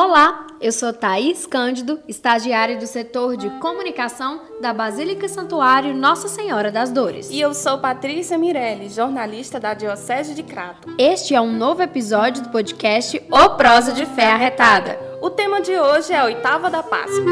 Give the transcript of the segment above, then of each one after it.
Olá, eu sou Thaís Cândido, estagiária do setor de comunicação da Basílica Santuário Nossa Senhora das Dores. E eu sou Patrícia Mirelli, jornalista da Diocese de Crato. Este é um novo episódio do podcast O Prosa de Fé Arretada. O tema de hoje é a oitava da Páscoa.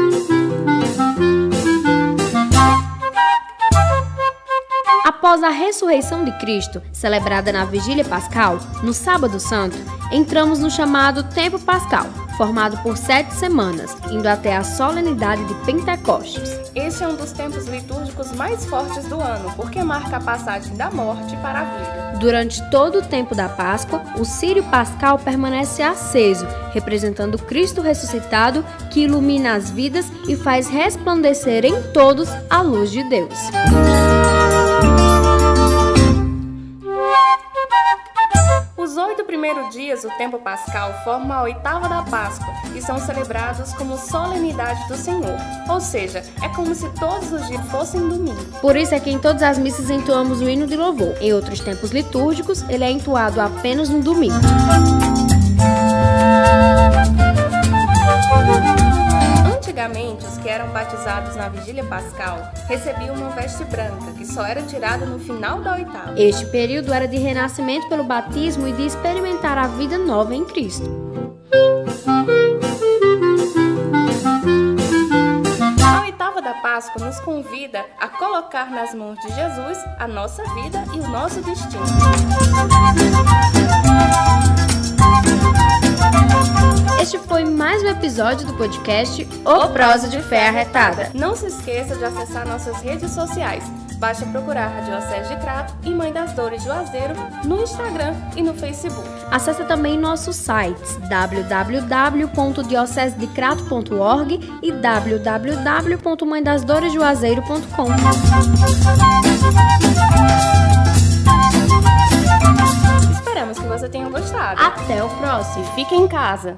Após a ressurreição de Cristo, celebrada na Vigília Pascal, no Sábado Santo, entramos no chamado Tempo Pascal, formado por sete semanas, indo até a solenidade de Pentecostes. Este é um dos tempos litúrgicos mais fortes do ano, porque marca a passagem da morte para a vida. Durante todo o tempo da Páscoa, o Sírio Pascal permanece aceso, representando Cristo ressuscitado que ilumina as vidas e faz resplandecer em todos a luz de Deus. Primeiros dias, o tempo pascal forma a oitava da Páscoa e são celebrados como solenidade do Senhor, ou seja, é como se todos os dias fossem domingo. Por isso é que em todas as missas entoamos o hino de louvor. Em outros tempos litúrgicos, ele é entoado apenas no domingo. Batizados na vigília pascal recebiam uma veste branca, que só era tirada no final da oitava. Este período era de renascimento pelo batismo e de experimentar a vida nova em Cristo. A oitava da Páscoa nos convida a colocar nas mãos de Jesus a nossa vida e o nosso destino. Episódio do podcast O Prosa de Fé Arretada. Não se esqueça de acessar nossas redes sociais. Basta procurar a Diocese de Crato e Mãe das Dores Juazeiro no Instagram e no Facebook. Acesse também nossos sites www.diocesedecrato.org e www.mãedasdoresjuazeiro.com. Esperamos que você tenha gostado. Até o próximo. Fique em casa.